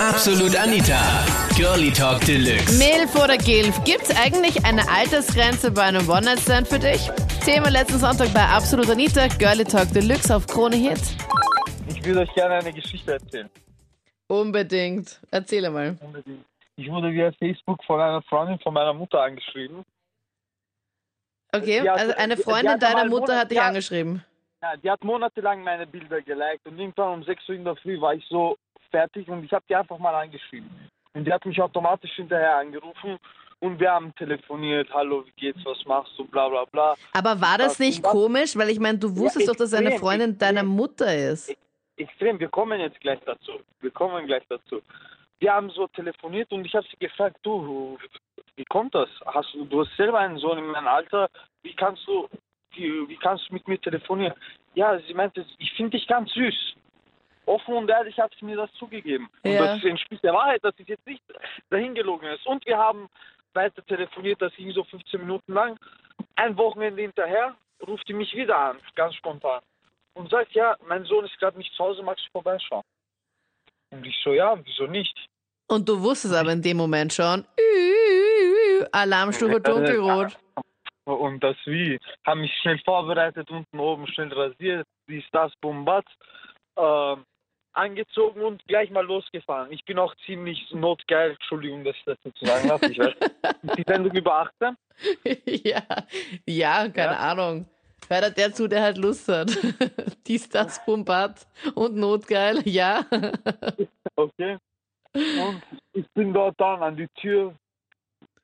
Absolut Anita. Girlie Talk Deluxe. Milf oder Gilf, gibt's eigentlich eine Altersgrenze bei einem One-Night-Stand für dich? Thema letzten Sonntag bei Absolut Anita, Girlie Talk Deluxe auf Krone Hit. Ich würde euch gerne eine Geschichte erzählen. Unbedingt. Erzähle mal. Unbedingt. Ich wurde via Facebook von einer Freundin von meiner Mutter angeschrieben. Okay, Ja, also eine die- die Freundin hat deiner Mutter hat dich angeschrieben. Ja, die hat monatelang meine Bilder geliked und irgendwann um 6 Uhr in der Früh war ich so fertig und ich habe die einfach mal angeschrieben. Und die hat mich automatisch hinterher angerufen und wir haben telefoniert, hallo, wie geht's, was machst du, bla bla bla. Aber war das Ja, nicht komisch? Weil ich meine, du wusstest doch, dass eine extrem, Freundin deiner extrem. Mutter ist. Extrem, wir kommen jetzt gleich dazu. Wir kommen gleich dazu. Wir haben so telefoniert und ich habe sie gefragt, du, wie kommt das? Hast du, du hast selber einen Sohn in meinem Alter, wie kannst du, wie, wie kannst du mit mir telefonieren? Ja, sie meinte, ich finde dich ganz süß. Offen und ehrlich hat sie mir das zugegeben. Ja. Und das entspricht der Wahrheit, dass es jetzt nicht dahin gelogen ist. Und wir haben weiter telefoniert, das ging so 15 Minuten lang. Ein Wochenende hinterher ruft die mich wieder an, ganz spontan. Und sagt, ja, mein Sohn ist gerade nicht zu Hause, magst du vorbeischauen? Und ich so, ja, wieso nicht? Und du wusstest aber in dem Moment schon, Alarmstufe dunkelrot. Und das wie? Haben mich schnell vorbereitet, unten oben schnell rasiert, dies, das, Bombat, ähm, angezogen und gleich mal losgefahren. Ich bin auch ziemlich notgeil, Entschuldigung, dass ich das dazu sagen darf. Ich weiß, die Sendung über 18? ja, ja, keine Ja. Ahnung. Hört der zu, der halt Lust hat. Dies, das, Pumpat und Notgeil, ja. Okay. Und ich bin dort dann an die Tür,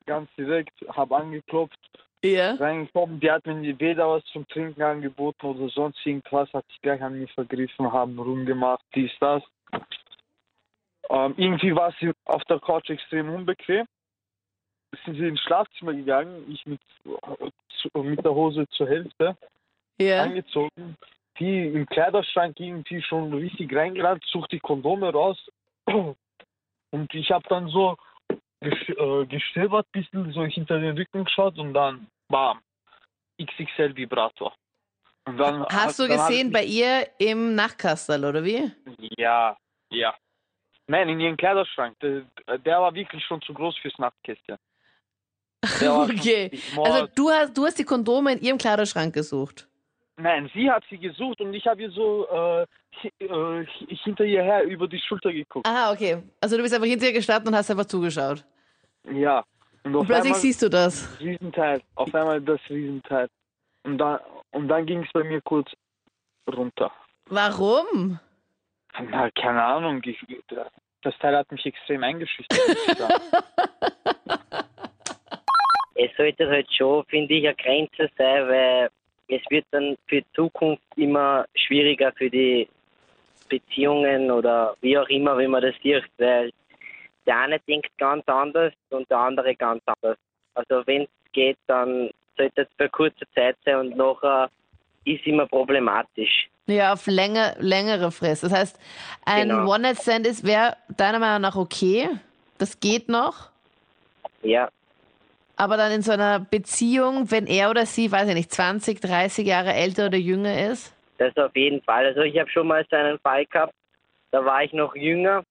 ganz direkt, habe angeklopft, ja. reingekommen. Die hat mir weder was zum Trinken angeboten oder sonst irgendwas, hat sich gleich an mir vergriffen, haben rumgemacht, dies, das. Ähm, irgendwie war sie auf der Couch extrem unbequem. Sind sie ins Schlafzimmer gegangen, ich mit, mit der Hose zur Hälfte Ja. angezogen. Die im Kleiderschrank irgendwie schon richtig reingerannt, sucht die Kondome raus. Und ich habe dann so äh, gestöbert, bisschen so hinter den Rücken geschaut und dann bam, XXL Vibrator. Dann Hast du gesehen bei ihr im Nachtkastel, oder wie? Ja, ja. Nein, in ihrem Kleiderschrank. Der, der war wirklich schon zu groß fürs Nachtkästchen. Okay. Also du hast, du hast die Kondome in ihrem Kleiderschrank gesucht. Nein, sie hat sie gesucht und ich habe ihr so äh, äh, hi- hinter ihr her über die Schulter geguckt. Aha, okay. Also du bist einfach hinter ihr gestanden und hast einfach zugeschaut. Ja. Und, Und auf plötzlich einmal siehst du das. Riesenteil. Auf einmal das Riesenteil. Und dann, und dann ging es bei mir kurz runter. Warum? Na, keine Ahnung. Ich, das Teil hat mich extrem eingeschüchtert. es sollte halt schon, finde ich, eine Grenze sein, weil es wird dann für die Zukunft immer schwieriger für die Beziehungen oder wie auch immer, wenn man das sieht, weil der eine denkt ganz anders und der andere ganz anders. Also wenn es geht, dann sollte es für kurze Zeit sein und nachher ist immer problematisch. Ja, auf länger, längere Frist. Das heißt, ein Genau. One-Night-Stand ist, wäre deiner Meinung nach okay. Das geht noch. Ja, Aber dann in so einer Beziehung, wenn er oder sie, weiß ich nicht, 20, 30 Jahre älter oder jünger ist. Das auf jeden Fall. Also ich habe schon mal so einen Fall gehabt, da war ich noch jünger.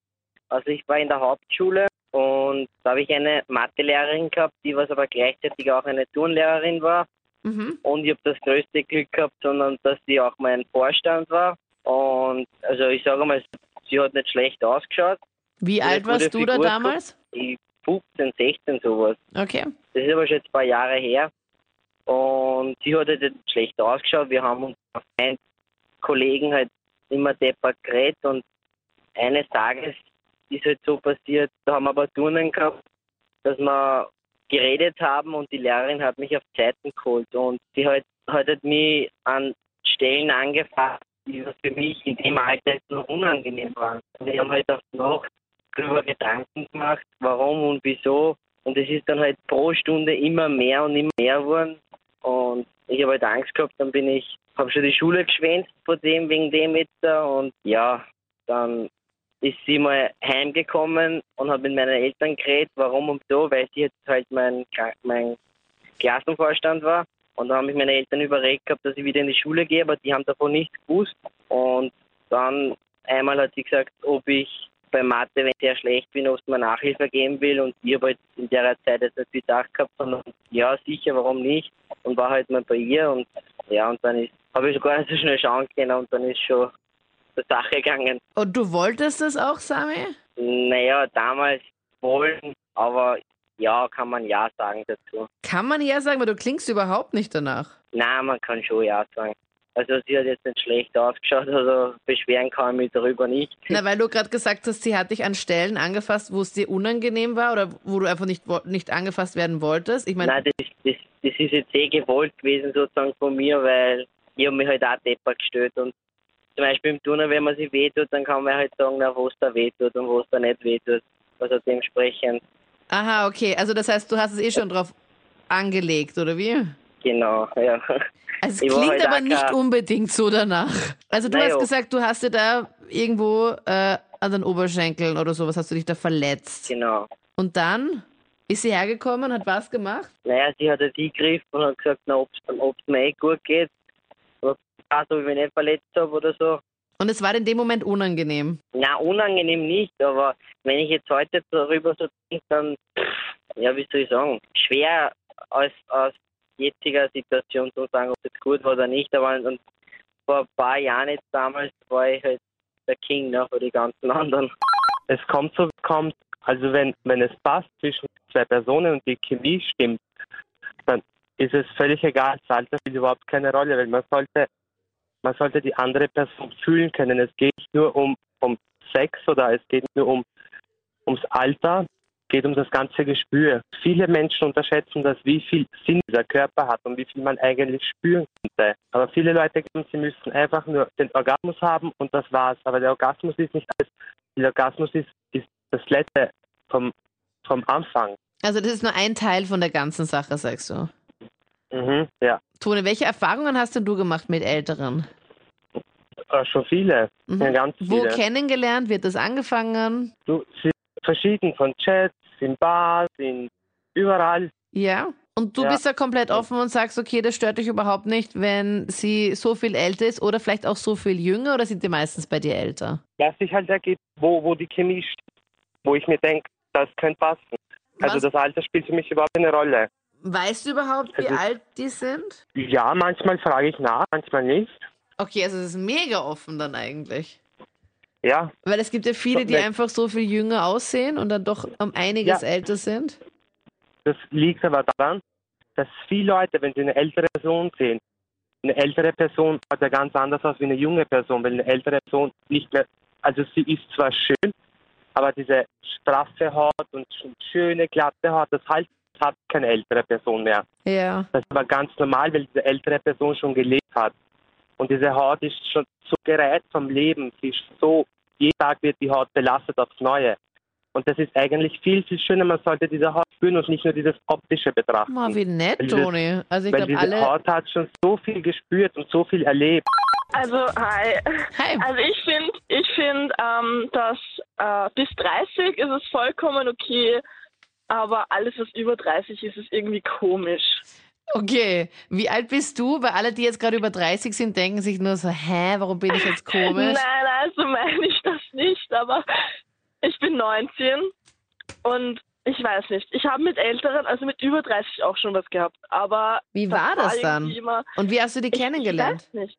Also ich war in der Hauptschule und da habe ich eine Mathelehrerin gehabt, die was aber gleichzeitig auch eine Turnlehrerin war. Mhm. Und ich habe das größte Glück gehabt, sondern dass sie auch mein Vorstand war. Und also ich sage mal, sie hat nicht schlecht ausgeschaut. Wie Ja, alt warst du da damals? Ich 15, 16 sowas. Okay. Das ist aber schon jetzt ein paar Jahre her. Und sie hat halt nicht schlecht ausgeschaut. Wir haben uns auf einen Kollegen halt immer deppert geredet und eines Tages ist halt so passiert, da haben wir aber Turnen gehabt, dass wir geredet haben und die Lehrerin hat mich auf Zeiten geholt und sie hat, hat halt mich an Stellen angefasst, die für mich in dem Alter jetzt noch unangenehm waren. Und ich habe halt auf die Nacht darüber Gedanken gemacht, warum und wieso. Und es ist dann halt pro Stunde immer mehr und immer mehr geworden. Und ich habe halt Angst gehabt, dann bin ich, habe schon die Schule geschwänzt vor dem, wegen dem jetzt. Und ja, dann ist sie mal heimgekommen und hat mit meinen Eltern geredet, warum und so, weil sie jetzt halt mein, mein Klassenvorstand war. Und dann haben mich meine Eltern überregt gehabt, dass ich wieder in die Schule gehe, aber die haben davon nichts gewusst. Und dann einmal hat sie gesagt, ob ich bei Mathe, wenn ich sehr schlecht bin, oft mal Nachhilfe geben will und ich habe halt in der Zeit jetzt nicht gedacht gehabt, sondern ja, sicher, warum nicht? Und war halt mal bei ihr und ja, und dann ist habe ich gar nicht so schnell schauen können und dann ist schon zur Sache gegangen. Und du wolltest das auch, Sami? Naja, damals wollen, aber ja, kann man ja sagen dazu. Kann man ja sagen, weil du klingst überhaupt nicht danach. Nein, man kann schon ja sagen. Also sie hat jetzt nicht schlecht ausgeschaut, also beschweren kann ich mich darüber nicht. Na, weil du gerade gesagt hast, sie hat dich an Stellen angefasst, wo es dir unangenehm war oder wo du einfach nicht, nicht angefasst werden wolltest. Ich meine, Nein, das, das, das ist jetzt eh gewollt gewesen sozusagen von mir, weil ich habe mich halt auch deppert gestellt und zum Beispiel im Turner, wenn man sich wehtut, dann kann man halt sagen, na, wo es da wehtut und wo es da nicht wehtut. Also dementsprechend, aha, okay. Also das heißt, du hast es eh schon drauf angelegt, oder wie? Genau, ja. Also es Ich klingt halt aber nicht unbedingt so danach. Also du Na hast jo. gesagt, du hast dir da irgendwo äh, an den Oberschenkeln oder sowas, hast du dich da verletzt. Genau. Und dann ist sie hergekommen, hat was gemacht? Naja, sie hat halt eingegriffen und hat gesagt, na, ob es mir eh gut geht. Oder also, ob ich mich nicht verletzt habe oder so. Und es war in dem Moment unangenehm. Na, unangenehm nicht, aber wenn ich jetzt heute darüber so denke, dann, ja, wie soll ich sagen, schwer aus, aus jetziger Situation zu sagen, ob es gut war oder nicht. Aber und vor ein paar Jahren jetzt damals war ich halt der King ne, für die ganzen anderen. es kommt so, kommt. Also wenn, wenn es passt zwischen zwei Personen und die Chemie stimmt, dann ist es völlig egal. Das Alter spielt überhaupt keine Rolle, weil man sollte, man sollte die andere Person fühlen können. Es geht nicht nur um, um Sex oder es geht nur um ums Alter, geht um das ganze Gespür. Viele Menschen unterschätzen das, wie viel Sinn dieser Körper hat und wie viel man eigentlich spüren könnte. Aber viele Leute glauben, sie müssen einfach nur den Orgasmus haben und das war's. Aber der Orgasmus ist nicht alles. Der Orgasmus ist, ist das Letzte vom, vom Anfang. Also das ist nur ein Teil von der ganzen Sache, sagst du. Mhm, ja, Tone, welche Erfahrungen hast denn du gemacht mit Älteren? äh, schon viele, Mhm. ja, ganz Wo viele. kennengelernt? Wird das angefangen? Du, sie verschieden von Chats, in Bars, in überall. Ja. Und du Ja. bist da komplett offen und sagst, okay, das stört dich überhaupt nicht, wenn sie so viel älter ist oder vielleicht auch so viel jünger oder sind die meistens bei dir älter? Was sich halt ergibt, wo, wo die Chemie steht, wo ich mir denke, das könnte passen. Also Was- das Alter spielt für mich überhaupt keine Rolle. Weißt du überhaupt, wie Also- alt die sind? Ja, manchmal frage ich nach, manchmal nicht. Okay, also es ist mega offen dann eigentlich. Ja, Weil es gibt ja viele, die einfach so viel jünger aussehen und dann doch um einiges Ja. älter sind. das liegt aber daran, dass viele Leute, wenn sie eine ältere Person sehen, eine ältere Person schaut ja ganz anders aus wie eine junge Person, weil eine ältere Person nicht mehr, also sie ist zwar schön, aber diese straffe Haut und sch- schöne glatte Haut, das halt hat keine ältere Person mehr. Ja. Das ist aber ganz normal, weil diese ältere Person schon gelebt hat. Und diese Haut ist schon so gereizt vom Leben. Sie ist so, jeden Tag wird die Haut belastet aufs Neue. Und das ist eigentlich viel, viel schöner. Man sollte diese Haut spüren und nicht nur dieses optische betrachten. Mal wie nett, Weil dieses- Toni. Also ich weil glaube, diese alle. Haut hat schon so viel gespürt und so viel erlebt. Also, hi. Hi. Also ich finde, ich find, ähm, dass äh, bis 30 ist es vollkommen okay, aber alles, was über 30 ist, ist irgendwie komisch. Okay, wie alt bist du? Weil alle, die jetzt gerade über 30 sind, denken sich nur so, hä, warum bin ich jetzt komisch? Nein, also meine ich das nicht, aber ich bin 19 und ich weiß nicht. Ich habe mit Älteren, also mit über 30 auch schon was gehabt, aber Wie war das dann? Immer, Und wie hast du die Ich- kennengelernt? Ich weiß nicht.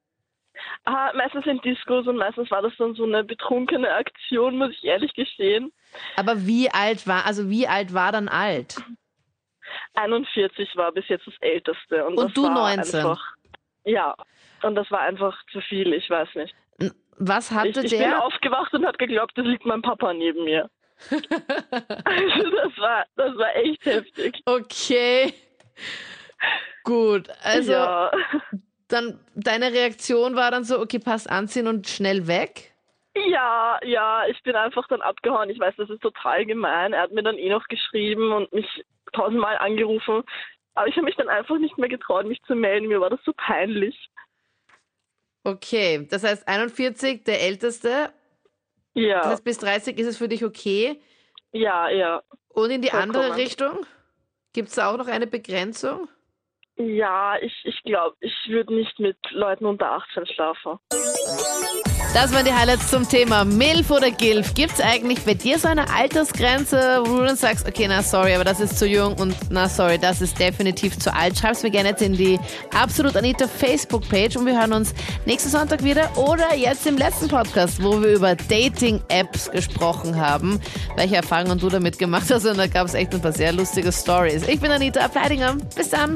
Ah, meistens in Discos und meistens war das dann so eine betrunkene Aktion, muss ich ehrlich gestehen. Aber wie alt war, also wie alt war dann alt? 41 war bis jetzt das Älteste. Und, Und du war 19? Einfach, ja, und das war einfach zu viel, ich weiß nicht. Was hatte Ich, ich bin der? aufgewacht und habe geglaubt, es liegt mein Papa neben mir. also das war, das war echt heftig. Okay. Gut, also ja. dann deine Reaktion war dann so, okay, passt anziehen und schnell weg. ja, ja, ich bin einfach dann abgehauen. Ich weiß, das ist total gemein. Er hat mir dann eh noch geschrieben und mich tausendmal angerufen. Aber ich habe mich dann einfach nicht mehr getraut, mich zu melden. Mir war das so peinlich. Okay, das heißt 41, der älteste. Das Ja, heißt bis 30 ist es für dich okay. ja, ja. Und in die andere Vollkommen. Richtung? Gibt es da auch noch eine Begrenzung? Ja, ich, ich glaube, ich würde nicht mit Leuten unter 18 schlafen. Das waren die Highlights zum Thema Milf oder Gilf. Gibt es eigentlich bei dir so eine Altersgrenze, wo du dann sagst, okay, na sorry, aber das ist zu jung und na sorry, das ist definitiv zu alt? Schreib's mir gerne jetzt in die Absolut Anita Facebook-Page und wir hören uns nächsten Sonntag wieder oder jetzt im letzten Podcast, wo wir über Dating-Apps gesprochen haben, welche Erfahrungen du damit gemacht hast und da gab es echt ein paar sehr lustige Stories. Ich bin Anita Ableidinger. Bis dann.